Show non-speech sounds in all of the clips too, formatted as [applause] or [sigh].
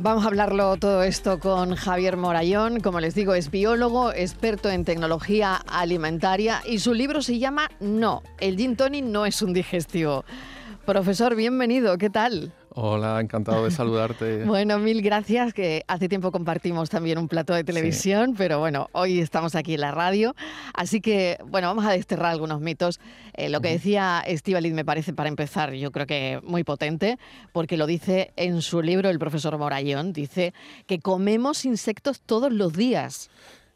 Vamos a hablarlo todo esto con Javier Morayón. Como les digo, es biólogo, experto en tecnología alimentaria y su libro se llama No, el gin tonic no es un digestivo. Profesor, bienvenido, ¿qué tal? Hola, encantado de saludarte. [laughs] bueno, mil gracias, que hace tiempo compartimos también un plato de televisión, pero bueno, hoy estamos aquí en la radio, así que bueno, vamos a desterrar algunos mitos. Eh, lo que decía Estivaliz me parece, para empezar, yo creo que muy potente, porque lo dice en su libro el profesor Morayón, dice que comemos insectos todos los días.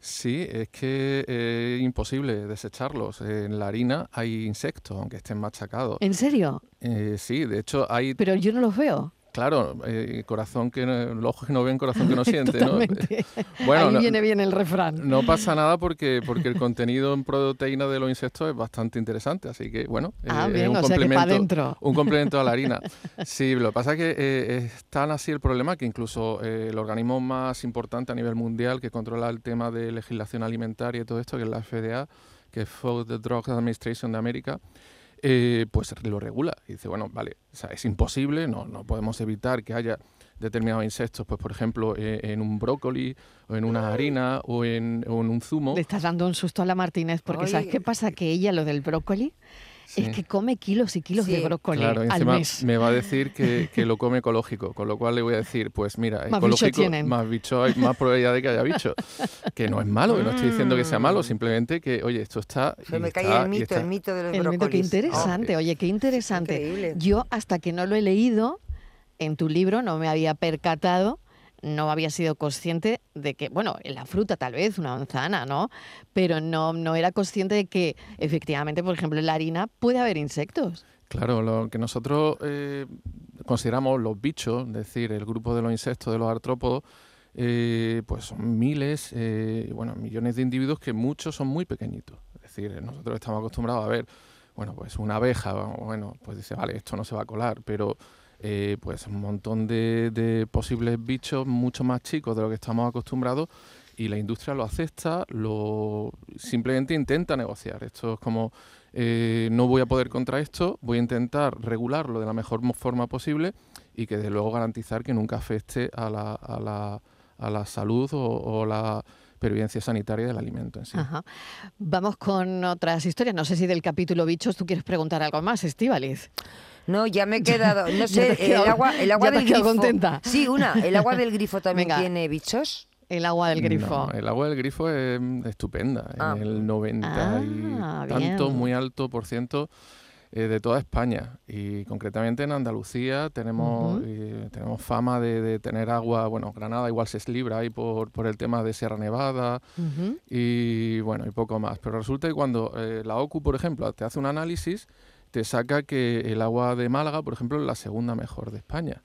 Sí, es que es eh, imposible desecharlos. En la harina hay insectos, aunque estén machacados. ¿En serio? Eh, sí, de hecho hay... Pero yo no los veo. Claro, eh, corazón que no, los ojos que no ven, corazón que no [laughs] siente, ¿no? [laughs] Bueno, Ahí viene bien el refrán. No pasa nada porque, porque el contenido en proteína de los insectos es bastante interesante, así que bueno, ah, es un, complemento, un complemento a la harina. [laughs] Sí, lo que pasa es que eh, es tan así el problema que incluso eh, el organismo más importante a nivel mundial que controla el tema de legislación alimentaria y todo esto, que es la FDA, que es Food Drug Administration de América, eh, pues lo regula. Y dice, bueno, vale, es imposible, no, no podemos evitar que haya determinados insectos, pues por ejemplo, eh, en un brócoli o en una harina o en, un zumo. Le estás dando un susto a la Martínez porque ¿sabes qué pasa? Que ella lo del brócoli es que come kilos y kilos de brócoli claro, al mes. Me va a decir [laughs] que, lo come ecológico, con lo cual le voy a decir, pues mira, ecológico, más bicho hay más probabilidad de que haya bicho. [laughs] Que no es malo, que no estoy diciendo que sea malo, mm. simplemente que, oye, esto está... Se me cae el mito, el mito de los el Mito, qué interesante, oye, qué interesante. Yo hasta que no lo he leído en tu libro no me había percatado no había sido consciente de que, bueno, en la fruta tal vez, una manzana, ¿no? Pero no, no era consciente de que efectivamente, por ejemplo, en la harina puede haber insectos. Claro, lo que nosotros eh, consideramos los bichos, es decir, el grupo de los insectos, de los artrópodos, eh, pues son miles, eh, bueno, millones de individuos que muchos son muy pequeñitos. Es decir, nosotros estamos acostumbrados a ver, bueno, pues una abeja, bueno, pues dice, vale, esto no se va a colar, pero eh, pues un montón de, posibles bichos mucho más chicos de lo que estamos acostumbrados y la industria lo acepta, lo simplemente intenta negociar. Esto es como eh, no voy a poder contra esto, voy a intentar regularlo de la mejor forma posible y que de luego garantizar que nunca afecte a la, a la, a la salud o, la pervivencia sanitaria del alimento en sí. Vamos con otras historias. No sé si del capítulo bichos tú quieres preguntar algo más, Estíbaliz. No, ya me he [laughs] quedado, no sé, el agua, el agua del grifo. contenta. Sí, una, el agua del grifo también tiene bichos. El agua del grifo. el agua del grifo es estupenda, en ah. el 90 ah, y tanto, muy alto por ciento eh, de toda España y concretamente en Andalucía tenemos, eh, tenemos fama de, tener agua, bueno, Granada igual se libra ahí por, por el tema de Sierra Nevada y bueno, y poco más. Pero resulta que cuando eh, la OCU, por ejemplo, te hace un análisis, te saca que el agua de Málaga, por ejemplo, es la segunda mejor de España.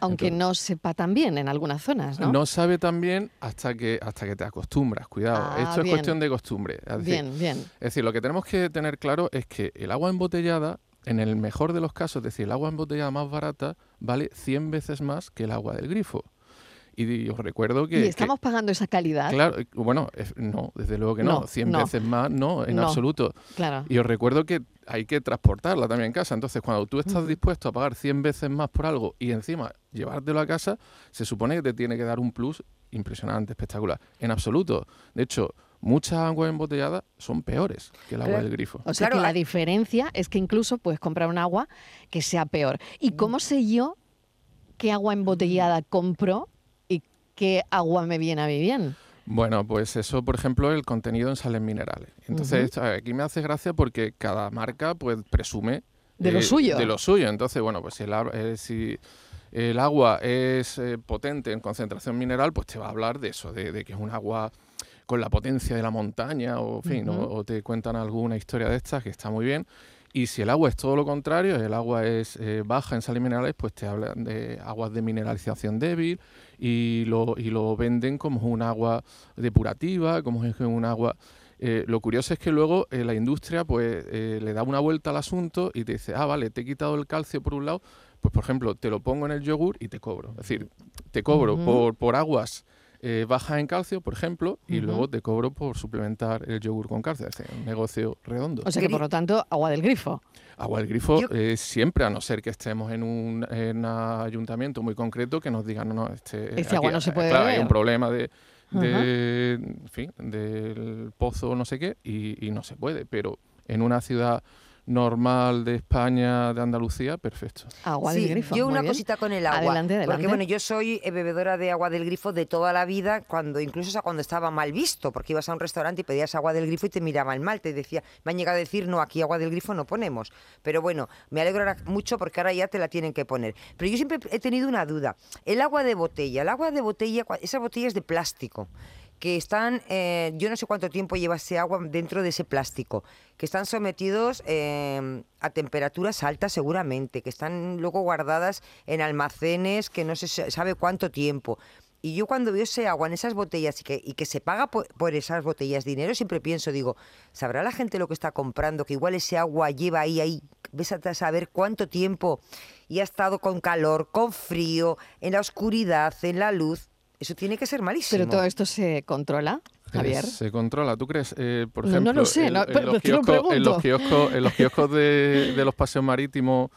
Aunque no sepa tan bien en algunas zonas, ¿no? No sabe tan bien hasta que, hasta que te acostumbras, cuidado. Ah, Esto es cuestión de costumbre. bien, bien. Es decir, lo que tenemos que tener claro es que el agua embotellada, en el mejor de los casos, es decir, el agua embotellada más barata, vale 100 veces más que el agua del grifo. Y os recuerdo que... ¿Y estamos pagando esa calidad? Claro, bueno, no, desde luego que no, 100 veces más, no, en absoluto. Claro. Y os recuerdo que hay que transportarla también en casa. Entonces, cuando tú estás dispuesto a pagar 100 veces más por algo y encima llevártelo a casa, se supone que te tiene que dar un plus impresionante, espectacular. En absoluto. De hecho, muchas aguas embotelladas son peores que el agua del grifo. O sea que la diferencia es que incluso puedes comprar un agua que sea peor. ¿Y mm. cómo sé yo qué agua embotellada compro y qué agua me viene a mí bien? Bueno, pues eso, por ejemplo, el contenido en sales minerales. Entonces, aquí me hace gracia porque cada marca pues presume de lo eh, suyo. De lo suyo. Entonces, bueno, pues si el, eh, si el agua es eh, potente en concentración mineral, pues te va a hablar de eso, de, que es un agua con la potencia de la montaña, o, fin, o te cuentan alguna historia de estas que está muy bien. Y si el agua es todo lo contrario, el agua es eh, baja en sales minerales, pues te hablan de aguas de mineralización débil y lo, y lo venden como un agua depurativa, como es un agua... Eh, lo curioso es que luego eh, la industria pues le da una vuelta al asunto y te dice, ah, vale, te he quitado el calcio por un lado, pues por ejemplo, te lo pongo en el yogur y te cobro. Es decir, te cobro por, por aguas eh, baja en calcio, por ejemplo, y luego te cobro por suplementar el yogur con calcio. Es un negocio redondo. O sea que, por lo tanto, agua del grifo. Agua del grifo eh, siempre, a no ser que estemos en un, ayuntamiento muy concreto que nos digan, no, no, este, este agua no se puede claro, hay un problema de, en fin, del pozo no sé qué y, y no se puede, pero en una ciudad normal de España, de Andalucía, perfecto. Agua del grifo. Yo una cosita con el agua. Adelante, adelante. Porque bueno, yo soy eh, bebedora de agua del grifo de toda la vida, cuando incluso cuando estaba mal visto, porque ibas a un restaurante y pedías agua del grifo y te miraban mal, te decía, me han llegado a decir, no, aquí agua del grifo no ponemos. Pero bueno, me alegro mucho porque ahora ya te la tienen que poner. Pero yo siempre he tenido una duda. El agua de botella, el agua de botella, esas botellas de plástico que están, eh, yo no sé cuánto tiempo lleva ese agua dentro de ese plástico, que están sometidos em, a temperaturas altas seguramente, que están luego guardadas en almacenes que no se sabe cuánto tiempo. Y yo cuando veo ese agua en esas botellas y que, y que se paga por, esas botellas dinero, siempre pienso, digo, ¿sabrá la gente lo que está comprando? Que igual ese agua lleva ahí, ahí, ves a saber cuánto tiempo y ha estado con calor, con frío, en la oscuridad, en la luz. Eso tiene que ser malísimo. Pero todo esto se controla. Javier. se controla. ¿Tú crees, eh, por ejemplo, no, lo sé, en, los kioscos, en, los kioscos, de, los paseos marítimos,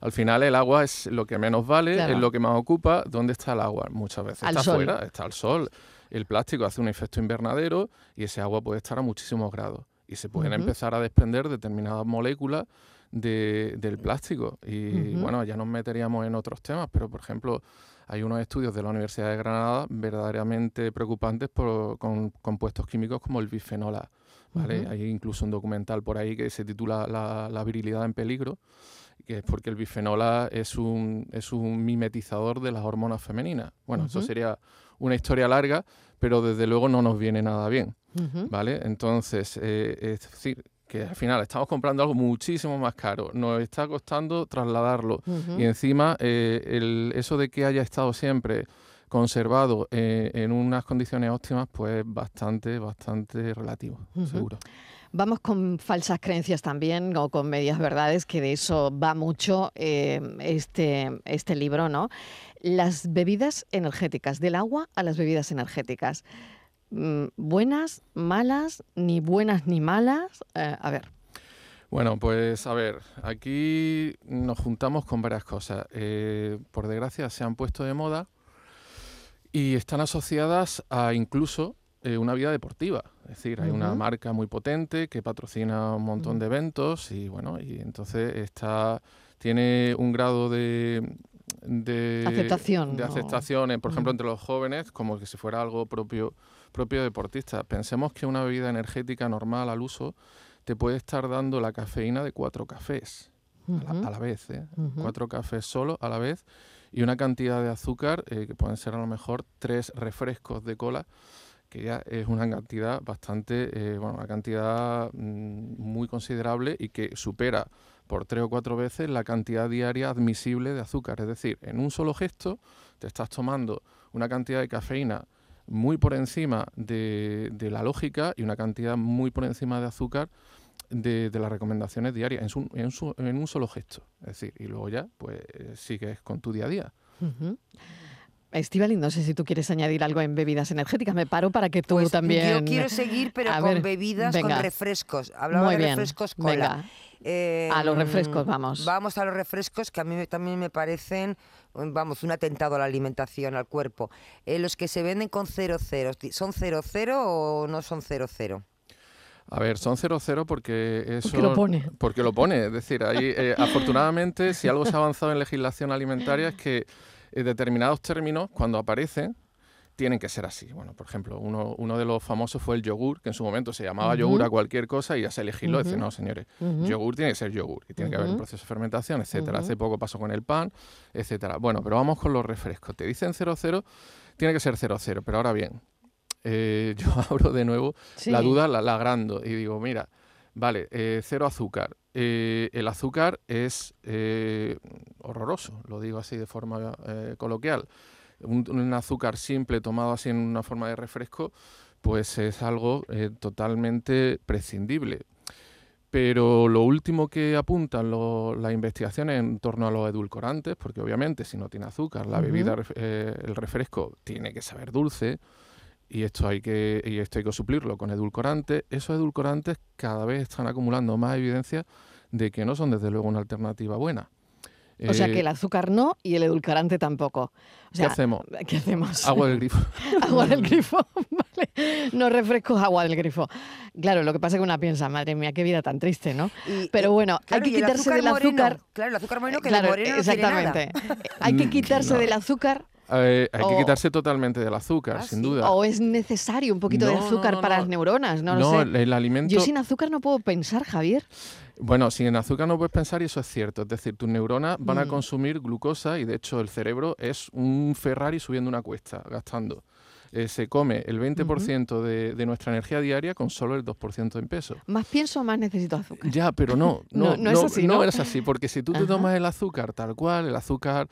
al final el agua es lo que menos vale, es lo que más ocupa. ¿Dónde está el agua? Muchas veces está afuera, está al sol. El plástico hace un efecto invernadero y ese agua puede estar a muchísimos grados. Y se pueden empezar a desprender determinadas moléculas del plástico. Y bueno, ya nos meteríamos en otros temas, pero por ejemplo hay unos estudios de la Universidad de Granada verdaderamente preocupantes por, con compuestos químicos como el bifenol A. ¿vale? Hay incluso un documental por ahí que se titula La, virilidad en peligro, que es porque el bifenol A es un, es un mimetizador de las hormonas femeninas. Bueno, eso sería una historia larga, pero desde luego no nos viene nada bien. ¿Vale? Entonces, eh, es decir, que al final estamos comprando algo muchísimo más caro, nos está costando trasladarlo y encima eh, eso de que haya estado siempre conservado eh, en unas condiciones óptimas, pues bastante, bastante relativo, seguro. Vamos con falsas creencias también o con medias verdades, que de eso va mucho eh, este, este libro, ¿no? Las bebidas energéticas, del agua a las bebidas energéticas. Mm, buenas, malas, ni buenas ni malas. Eh, a ver. Bueno, pues a ver, aquí nos juntamos con varias cosas. Eh, por desgracia se han puesto de moda y están asociadas a incluso eh, una vida deportiva. Es decir, hay una marca muy potente que patrocina un montón de eventos y bueno, y entonces está, tiene un grado de, de aceptación, de aceptación por ejemplo, entre los jóvenes, como que si fuera algo propio propio deportista. Pensemos que una bebida energética normal al uso te puede estar dando la cafeína de cuatro cafés a, la, vez, ¿eh? cuatro cafés solo a la vez y una cantidad de azúcar eh, que pueden ser a lo mejor tres refrescos de cola que ya es una cantidad bastante, eh, bueno, una cantidad mm, muy considerable y que supera por tres o cuatro veces la cantidad diaria admisible de azúcar. Es decir, en un solo gesto te estás tomando una cantidad de cafeína muy por encima de, la lógica y una cantidad muy por encima de azúcar de, las recomendaciones diarias en, un solo gesto. Es decir, y luego ya, pues sigues con tu día a día. Uh no sé si tú quieres añadir algo en bebidas energéticas. Me paro para que tú pues también. Yo quiero seguir, pero con bebidas, con refrescos. Hablaba de refrescos cola. a los refrescos, vamos. Vamos a los refrescos que a mí también me parecen vamos, un atentado a la alimentación, al cuerpo. Eh, los que se venden con 00, ¿son 00 o no son 00? A ver, son 00 porque eso... Porque lo pone. Porque lo pone. Es decir, ahí, eh, afortunadamente, si algo se ha avanzado en legislación alimentaria es que eh, determinados términos, cuando aparecen, tienen que ser así. Bueno, por ejemplo, uno, uno de los famosos fue el yogur, que en su momento se llamaba yogur a cualquier cosa y ya se legisló. Uh no, señores, yogur tiene que ser yogur y tiene que haber un proceso de fermentación, etcétera. Hace poco pasó con el pan, etcétera. Bueno, pero vamos con los refrescos. Te dicen 00, tiene que ser 00, pero ahora bien, eh, [laughs] yo abro de nuevo la duda, la, la, agrando y digo, mira, vale, eh, cero azúcar. Eh, el azúcar es horroroso, lo digo así de forma coloquial un, azúcar simple tomado así en una forma de refresco, pues es algo eh, totalmente prescindible. Pero lo último que apuntan las investigaciones en torno a los edulcorantes, porque obviamente si no tiene azúcar, la bebida, eh, el refresco tiene que saber dulce, y esto hay que, y esto hay que suplirlo con edulcorantes, esos edulcorantes cada vez están acumulando más evidencia de que no son desde luego una alternativa buena. O sea que el eh, azúcar no y el edulcorante tampoco. ¿Qué hacemos? [laughs] ¿Qué hacemos? Agua del grifo. [laughs] agua del grifo, [laughs] vale. No refrescos, agua del grifo. Claro, lo que pasa es que una piensa, madre mía, qué vida tan triste, ¿no? Pero bueno, hay que quitarse del azúcar. claro, el azúcar moreno que claro, moreno exactamente. hay que quitarse del azúcar hay que quitarse totalmente del azúcar, ah, sin duda. O es necesario un poquito de azúcar para las neuronas, no, lo sé. el alimento... Yo sin azúcar no puedo pensar, Javier. Bueno, sin azúcar no puedes pensar y eso es cierto. Es decir, tus neuronas van a mm. consumir glucosa y de hecho el cerebro es un Ferrari subiendo una cuesta, gastando. Eh, se come el 20% de, nuestra energía diaria con solo el 2% en peso. Más pienso, más necesito azúcar. Ya, pero no, [laughs] no, no, es así. No, eres así, porque si tú te tomas el azúcar tal cual, el azúcar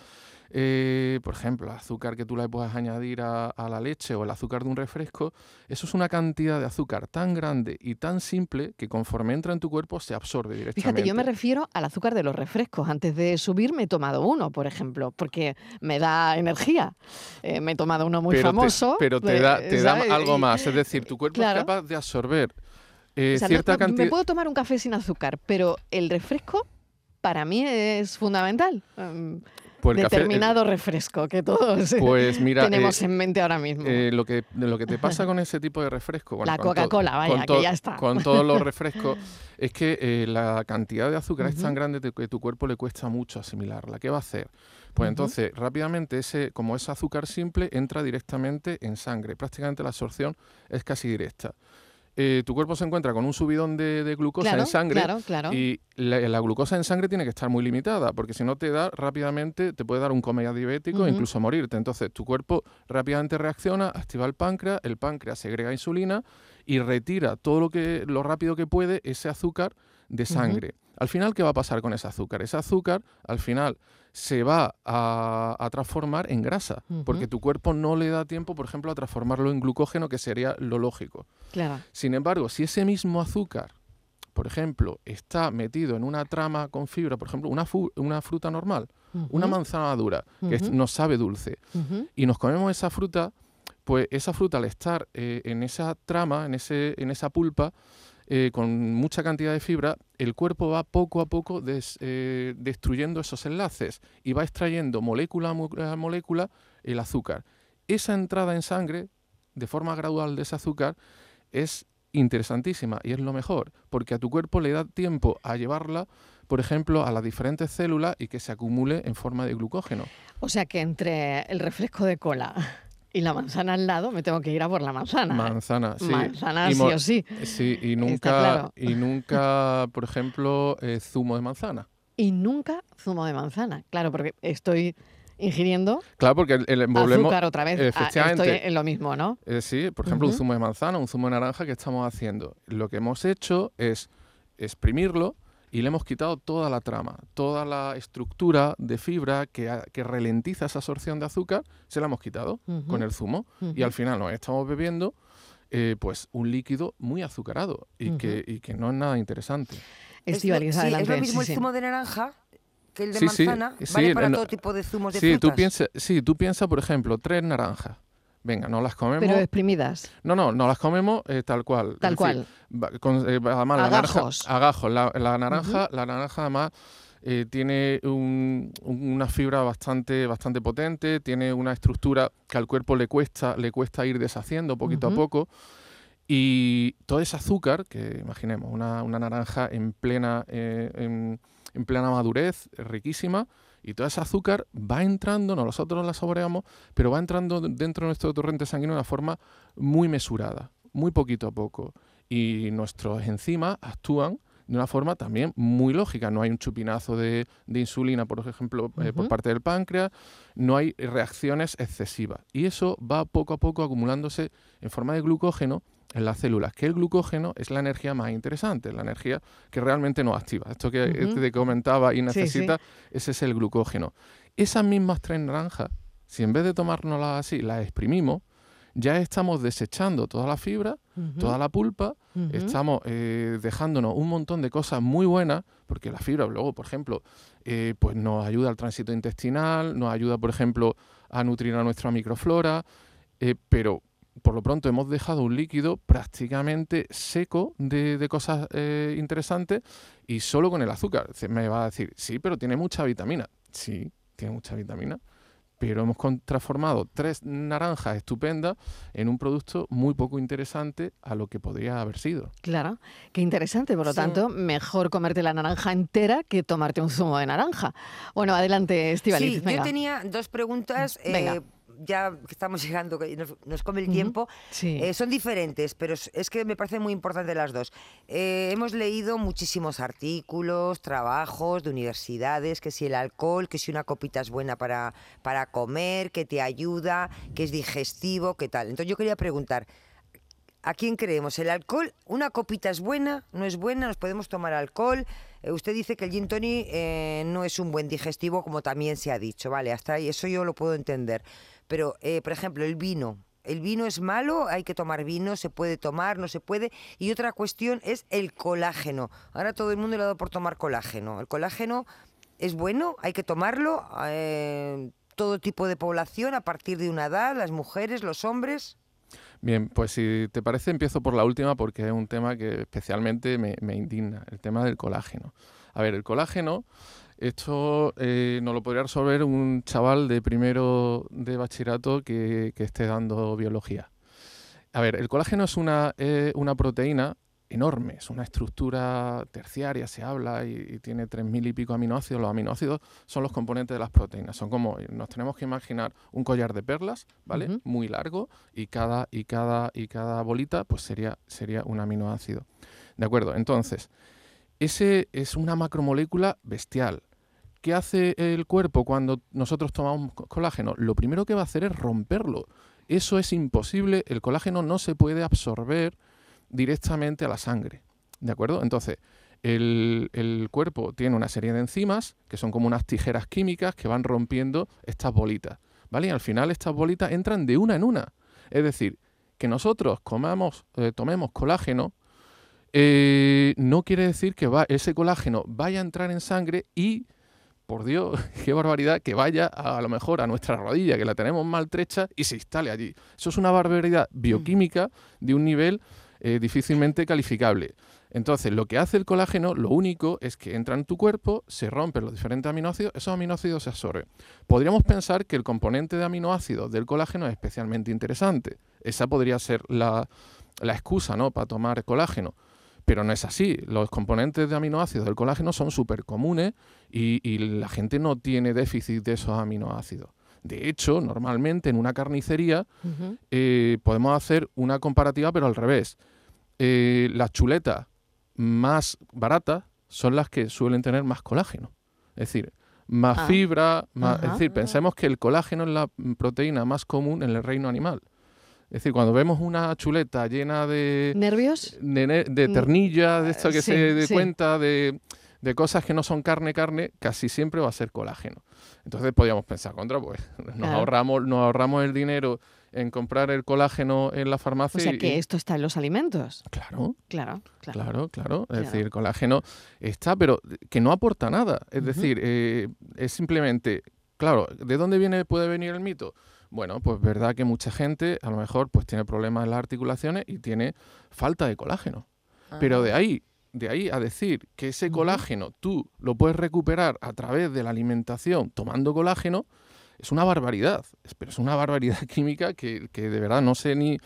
eh, por ejemplo, el azúcar que tú le puedas añadir a, la leche o el azúcar de un refresco, eso es una cantidad de azúcar tan grande y tan simple que conforme entra en tu cuerpo se absorbe directamente. Fíjate, yo me refiero al azúcar de los refrescos. Antes de subir me he tomado uno, por ejemplo, porque me da energía. Eh, me he tomado uno muy famoso. pero te da, te da algo más, es decir, tu cuerpo es capaz de absorber eh, cierta cantidad. Me puedo tomar un café sin azúcar, pero el refresco para mí es fundamental. Em, pues determinado refresco que todos pues [laughs] tenemos eh, en mente ahora mismo. Eh, lo, que, lo que te [laughs] pasa con ese tipo de refresco... la Coca-Cola, vaya, que ya está. Con todos los [laughs] refrescos, es que eh, la cantidad de azúcar es tan grande que tu cuerpo le cuesta mucho asimilarla. ¿Qué va a hacer? Pues entonces, rápidamente, ese, como es azúcar simple, entra directamente en sangre. Prácticamente la absorción es casi directa. Eh, tu cuerpo se encuentra con un subidón de, glucosa en sangre y la, glucosa en sangre tiene que estar muy limitada, porque si no te da rápidamente, te puede dar un coma diabético e incluso morirte. Entonces tu cuerpo rápidamente reacciona, activa el páncreas, el páncreas segrega insulina y retira todo lo, que, lo rápido que puede ese azúcar de sangre. Al final, ¿qué va a pasar con ese azúcar? Ese azúcar, al final, se va a, transformar en grasa, porque tu cuerpo no le da tiempo, por ejemplo, a transformarlo en glucógeno, que sería lo lógico. Claro. Sin embargo, si ese mismo azúcar, por ejemplo, está metido en una trama con fibra, por ejemplo, una, una fruta normal, una manzana dura, que no sabe dulce, y nos comemos esa fruta, pues esa fruta al estar eh, en esa trama, en, ese, en esa pulpa, eh, con mucha cantidad de fibra, el cuerpo va poco a poco eh, destruyendo esos enlaces y va extrayendo molécula a molécula el azúcar. Esa entrada en sangre, de forma gradual de ese azúcar, es interesantísima y es lo mejor, porque a tu cuerpo le da tiempo a llevarla, por ejemplo, a las diferentes células y que se acumule en forma de glucógeno. O sea que entre el refresco de cola y la manzana al lado, me tengo que ir a por la manzana. Manzana, sí. Manzana sí o sí. Sí, y nunca, y nunca por ejemplo, eh, zumo de manzana. Y nunca zumo de manzana, claro, porque estoy ingiriendo claro, porque el, azúcar otra vez. Ah, estoy en lo mismo, ¿no? Eh, sí, por ejemplo, un zumo de manzana, un zumo de naranja que estamos haciendo. Lo que hemos hecho es exprimirlo, y le hemos quitado toda la trama, toda la estructura de fibra que, que ralentiza esa absorción de azúcar, se la hemos quitado con el zumo y al final nos estamos bebiendo eh, pues un líquido muy azucarado y, que, y que no es nada interesante. Es, lo, es lo mismo el zumo de naranja que el de manzana, vale para todo tipo de zumos de Tú piensa, sí, tú piensas, por ejemplo, tres naranjas venga, no las comemos. Pero exprimidas. No, no, no las comemos eh, tal cual. Tal cual. con, eh, además, la naranja, agajos. La, naranja, la naranja además eh, tiene una fibra bastante, bastante potente, tiene una estructura que al cuerpo le cuesta, le cuesta ir deshaciendo poquito a poco. Y todo ese azúcar, que imaginemos, una, naranja en plena, en, en plena madurez, riquísima, y todo ese azúcar va entrando, nosotros la saboreamos, pero va entrando dentro de nuestro torrente sanguíneo de una forma muy mesurada, muy poquito a poco. Y nuestros enzimas actúan de una forma también muy lógica. No hay un chupinazo de, insulina, por ejemplo, eh, por parte del páncreas, no hay reacciones excesivas. Y eso va poco a poco acumulándose en forma de glucógeno en las células, que el glucógeno es la energía más interesante, la energía que realmente nos activa. Esto que te comentaba y necesita, ese es el glucógeno. Esas mismas tres naranjas, si en vez de tomárnoslas así, las exprimimos, ya estamos desechando toda la fibra, toda la pulpa, estamos eh, dejándonos un montón de cosas muy buenas, porque la fibra luego, por ejemplo, eh, pues nos ayuda al tránsito intestinal, nos ayuda, por ejemplo, a nutrir a nuestra microflora, eh, pero por lo pronto hemos dejado un líquido prácticamente seco de, cosas eh, interesantes y solo con el azúcar. Me va a decir, sí, pero tiene mucha vitamina. Sí, tiene mucha vitamina pero hemos transformado tres naranjas estupendas en un producto muy poco interesante a lo que podría haber sido. Claro, qué interesante. Por lo tanto, mejor comerte la naranja entera que tomarte un zumo de naranja. Bueno, adelante, Estivaliz. Sí, yo tenía dos preguntas. Eh, ya que estamos llegando, que nos, come el tiempo, eh, son diferentes, pero es, que me parecen muy importantes las dos. Eh, hemos leído muchísimos artículos, trabajos de universidades, que si el alcohol, que si una copita es buena para, para comer, que te ayuda, que es digestivo, qué tal. Entonces yo quería preguntar, ¿A quién creemos? ¿El alcohol? ¿Una copita es buena? ¿No es buena? ¿Nos podemos tomar alcohol? Eh, usted dice que el gin tonic no es un buen digestivo, como también se ha dicho, ¿vale? Hasta ahí, eso yo lo puedo entender. Pero, eh, por ejemplo, el vino. ¿El vino es malo? ¿Hay que tomar vino? ¿Se puede tomar? ¿No se puede? Y otra cuestión es el colágeno. Ahora todo el mundo le ha dado por tomar colágeno. ¿El colágeno es bueno? ¿Hay que tomarlo? Eh, ¿Todo tipo de población a partir de una edad? ¿Las mujeres? ¿Los hombres? Bien, pues si te parece empiezo por la última porque es un tema que especialmente me, me indigna, el tema del colágeno. A ver, el colágeno esto eh, nos lo podría resolver un chaval de primero de bachillerato que, esté dando biología. A ver, el colágeno es una, eh, una proteína enorme, es una estructura terciaria, se habla, y, tiene tres mil y pico aminoácidos. Los aminoácidos son los componentes de las proteínas. Son como, nos tenemos que imaginar un collar de perlas, ¿vale? Muy largo, y cada, y cada, y cada bolita, pues sería, sería un aminoácido. ¿De acuerdo? Entonces, ese es una macromolécula bestial. ¿Qué hace el cuerpo cuando nosotros tomamos colágeno? Lo primero que va a hacer es romperlo. Eso es imposible. El colágeno no se puede absorber directamente a la sangre. ¿De acuerdo? Entonces, el, cuerpo tiene una serie de enzimas que son como unas tijeras químicas que van rompiendo estas bolitas. ¿Vale? Y al final estas bolitas entran de una en una. Es decir, que nosotros comamos, eh, tomemos colágeno eh, no quiere decir que ese colágeno vaya a entrar en sangre y por Dios, [laughs] qué barbaridad, que vaya a, lo mejor a nuestra rodilla, que la tenemos maltrecha, y se instale allí. Eso es una barbaridad bioquímica de un nivel eh, difícilmente calificable. Entonces, lo que hace el colágeno, lo único es que entra en tu cuerpo, se rompen los diferentes aminoácidos, esos aminoácidos se absorben. Podríamos pensar que el componente de aminoácidos del colágeno es especialmente interesante. Esa podría ser la, la excusa ¿no? para tomar colágeno pero no es así. Los componentes de aminoácidos del colágeno son súper comunes y, la gente no tiene déficit de esos aminoácidos. De hecho, normalmente en una carnicería eh, podemos hacer una comparativa, pero al revés. Eh, las chuletas más baratas son las que suelen tener más colágeno. Es decir, más ah. fibra, es decir, pensemos que el colágeno es la proteína más común en el reino animal. Es decir, cuando vemos una chuleta llena de... ¿Nervios? De, de mm. ternilla, de esto que se dé cuenta, de, cosas que no son carne, carne, casi siempre va a ser colágeno. Entonces podríamos pensar, contra, pues [laughs] nos, ahorramos, nos ahorramos el dinero en comprar el colágeno en la farmacia. O sea, que esto está en los alimentos. Claro. Claro, claro. Claro, Es decir, el colágeno está, pero que no aporta nada. Es decir, eh, es simplemente, claro, ¿de dónde viene puede venir el mito? Bueno, pues verdad que mucha gente a lo mejor pues tiene problemas en las articulaciones y tiene falta de colágeno. Pero de ahí, de ahí a decir que ese colágeno tú lo puedes recuperar a través de la alimentación tomando colágeno, es una barbaridad. Pero es una barbaridad [laughs] química que, que de verdad no sé ni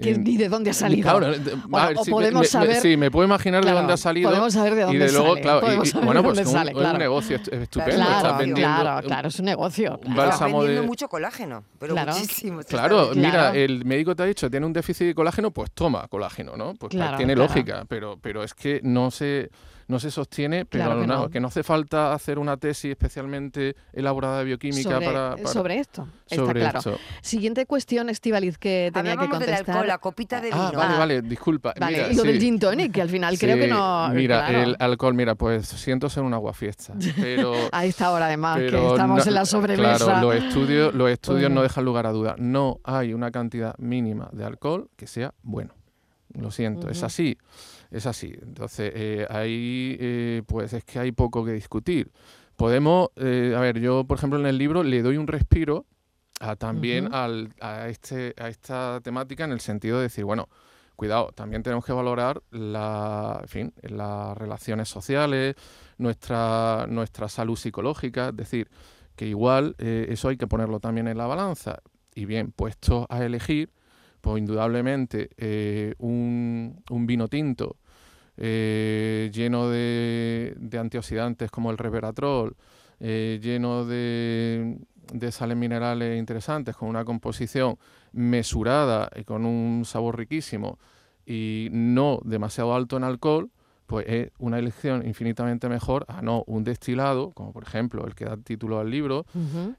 que, ni de dónde ha salido. o podemos saber. sí, me puedo imaginar de dónde ha salido. Podemos saber de dónde y de luego, sale. Claro, y, bueno, pues un, es un negocio estupendo. Claro, claro, claro, es un negocio. Un bálsamo de... mucho colágeno, pero muchísimo. Claro, mira, el médico te ha dicho, tiene un déficit de colágeno, pues toma colágeno, ¿no? Pues tiene lógica, pero, pero es que no se no se sostiene, pero que, no. hace falta hacer una tesis especialmente elaborada de bioquímica sobre, para, Sobre esto, está claro. Siguiente cuestión, Estivaliz, que tenía que contestar. Del alcohol, la copita de ah, vino. Ah, vale, vale, disculpa. Vale, y lo del gin tonic, que al final creo que no... Mira, el alcohol, mira, pues siento ser un aguafiesta, pero... [laughs] A esta hora, además, que estamos en la sobremesa. Claro, los estudios, los estudios no dejan lugar a duda. No hay una cantidad mínima de alcohol que sea bueno. Lo siento, es así. Es así. Entonces, eh, ahí, eh, pues es que hay poco que discutir. Podemos, eh, a ver, yo, por ejemplo, en el libro le doy un respiro también a, este, a esta temática en el sentido de decir, bueno, cuidado, también tenemos que valorar la, fin, las relaciones sociales, nuestra, nuestra salud psicológica, es decir, que igual eh, eso hay que ponerlo también en la balanza. Y bien, puestos a elegir, pues indudablemente eh, un, vino tinto eh, lleno de, de, antioxidantes como el resveratrol, lleno de, de sales minerales interesantes, con una composición mesurada y con un sabor riquísimo y no demasiado alto en alcohol, pues es una elección infinitamente mejor a no un destilado, como por ejemplo el que da título al libro,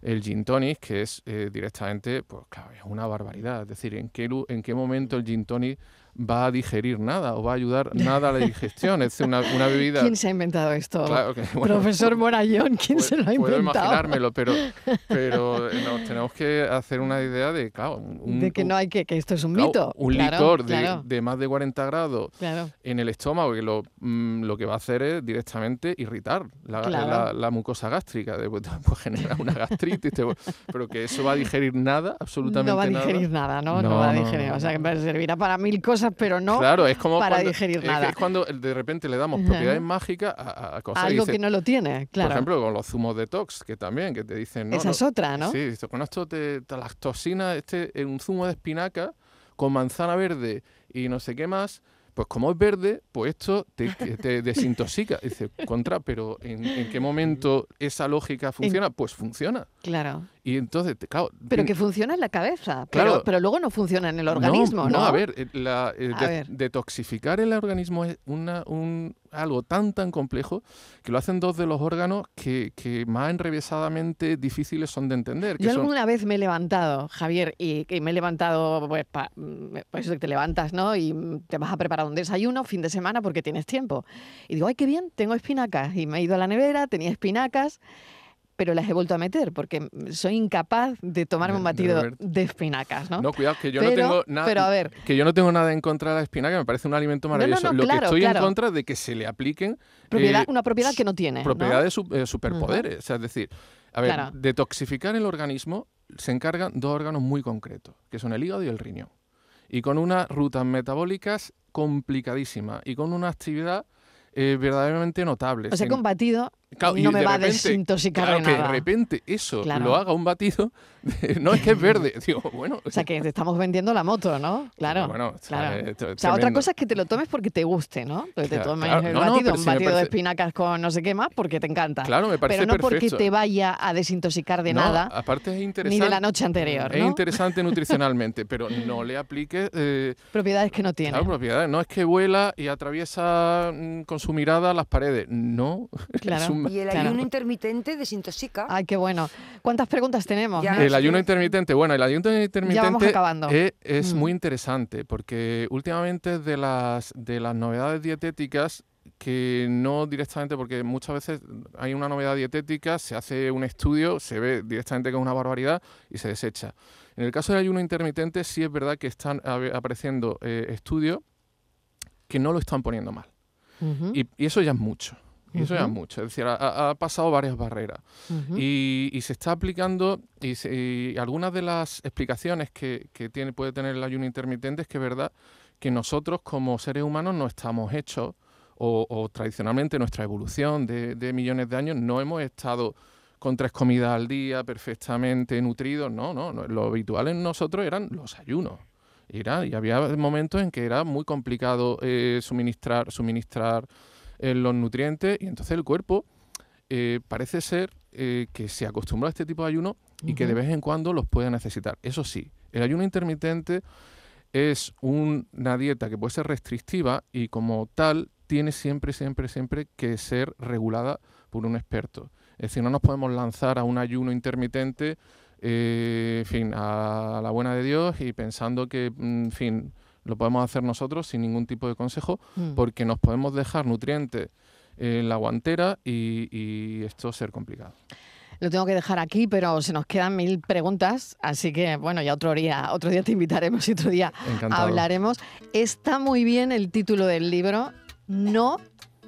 el gin tonic, que es eh, directamente, pues claro, es una barbaridad. Es decir, ¿en qué, en qué momento el gin tonic va a digerir nada o va a ayudar [laughs] nada a la digestión. Es una, una bebida... ¿Quién se ha inventado esto? Profesor Morayón, ¿quién se lo ha inventado? Puedo imaginármelo, pero, [laughs] pero nos tenemos que hacer una idea de, claro... de que no hay que, que esto es un mito. Un licor De, más de 40 grados en el estómago, que lo, mm, lo que va a hacer es directamente irritar la, la, mucosa gástrica, pues, pues [laughs] generar una gastritis, pero que eso va a digerir nada, absolutamente nada. No va a digerir nada, ¿no? No, va a digerir, o sea, que servirá para mil cosas [laughs] pero no claro, es como para digerir nada. Es cuando de repente le damos propiedades mágicas a, cosas. Algo que, no lo tiene, claro. Por ejemplo, con los zumos detox, que también, que te dicen... No, Esa es otra, ¿no? Sí, con esto te, te las toxinas, este, un zumo de espinaca con manzana verde y no sé qué más pues como es verde, pues esto te, te [laughs] desintoxica. Dice, contra, pero ¿en, qué momento esa lógica funciona? Pues funciona. Claro. Y entonces, claro. Pero que funciona en la cabeza, pero, pero luego no funciona en el organismo, ¿no? No, a ver, eh, detoxificar el organismo es una, un, algo tan, tan complejo que lo hacen dos de los órganos que, que más enrevesadamente difíciles son de entender. Yo alguna vez me he levantado, Javier, y, me he levantado, pues, pues te levantas, ¿no? Y te vas a preparar un desayuno fin de semana porque tienes tiempo. Y digo, ay, qué bien, tengo espinacas. Y me he ido a la nevera, tenía espinacas pero las he vuelto a meter porque soy incapaz de tomarme un batido de, espinacas, ¿no? No, cuidado, que yo no tengo nada. Pero a ver, que yo no tengo nada en contra de la espinaca, me parece un alimento maravilloso. Lo que estoy en contra de que se le apliquen propiedad, eh, una propiedad que no tiene. Propiedades de eh, superpoderes, o sea, es decir, a ver, detoxificar el organismo se encargan dos órganos muy concretos, que son el hígado y el riñón. Y con unas rutas metabólicas complicadísimas y con una actividad eh, verdaderamente notable. O sea, combatido no me va a desintoxicar claro, que de repente eso lo haga un batido, [laughs] no es que es verde, [laughs] digo, bueno. O sea, que te estamos vendiendo la moto, ¿no? Claro. Bueno, claro. o sea, otra cosa es que te lo tomes porque te guste, ¿no? Porque te tomes el batido, un batido de espinacas con no sé qué más porque te encanta. Claro, me parece Pero no porque te vaya a desintoxicar de nada. Aparte es interesante. Ni de la noche anterior, Es interesante [laughs] nutricionalmente, pero no le aplique... Eh, propiedades que no tiene. Claro, propiedades. No es que vuela y atraviesa mm, con su mirada las paredes. No. Claro. Y el ayuno intermitente desintoxica. Ay, qué bueno. ¿Cuántas preguntas tenemos? el ayuno intermitente, bueno, el ayuno intermitente es, es mm. muy interesante porque últimamente de las, de las novedades dietéticas que no directamente, porque muchas veces hay una novedad dietética, se hace un estudio, se ve directamente que es una barbaridad y se desecha. En el caso del ayuno intermitente sí es verdad que están apareciendo eh, estudios que no lo están poniendo mal. y, eso ya es mucho. Y eso ya es mucho. Es decir, ha, pasado varias barreras. y, se está aplicando, y, algunas de las explicaciones que, tiene, puede tener el ayuno intermitente es que es verdad que nosotros como seres humanos no estamos hechos, o, tradicionalmente nuestra evolución de, millones de años no hemos estado con tres comidas al día, perfectamente nutridos. No, no, lo habitual en nosotros eran los ayunos. Era, y había momentos en que era muy complicado eh, suministrar, suministrar los nutrientes y entonces el cuerpo eh, parece ser eh, que se acostumbra a este tipo de ayuno y que de vez en cuando los puede necesitar. Eso sí, el ayuno intermitente es una dieta que puede ser restrictiva y como tal tiene siempre, siempre, siempre que ser regulada por un experto. Es decir, no nos podemos lanzar a un ayuno intermitente, eh, en fin, a la buena de Dios y pensando que, mm, en fin, lo podemos hacer nosotros sin ningún tipo de consejo, mm. porque nos podemos dejar nutrientes en la guantera y, esto ser complicado. Lo tengo que dejar aquí, pero se nos quedan mil preguntas, así que bueno, ya otro día, otro día te invitaremos y otro día hablaremos. Está muy bien el título del libro. No,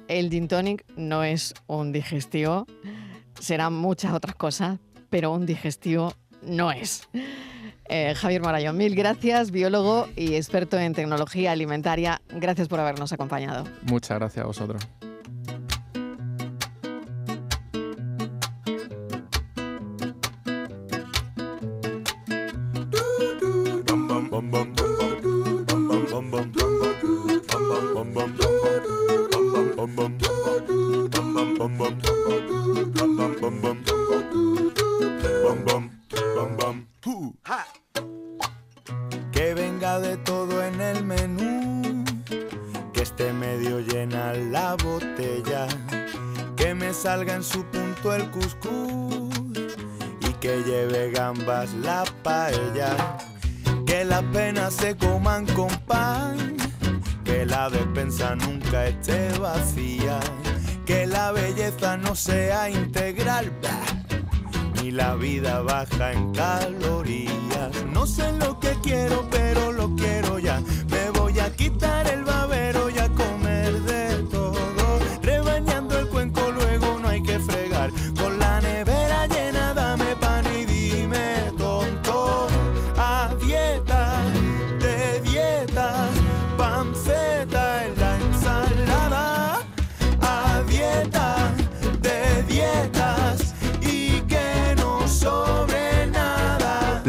el gin tonic no es un digestivo, serán muchas otras cosas, pero un digestivo no es. Eh, Javier Marayón, mil gracias, biólogo y experto en tecnología alimentaria. Gracias por habernos acompañado. Muchas gracias a vosotros. Coman con pan, que la despensa nunca esté vacía, que la belleza no sea integral ni la vida baja en calorías. No sé lo que quiero, pero lo quiero ya. Me voy a quitar el babero y a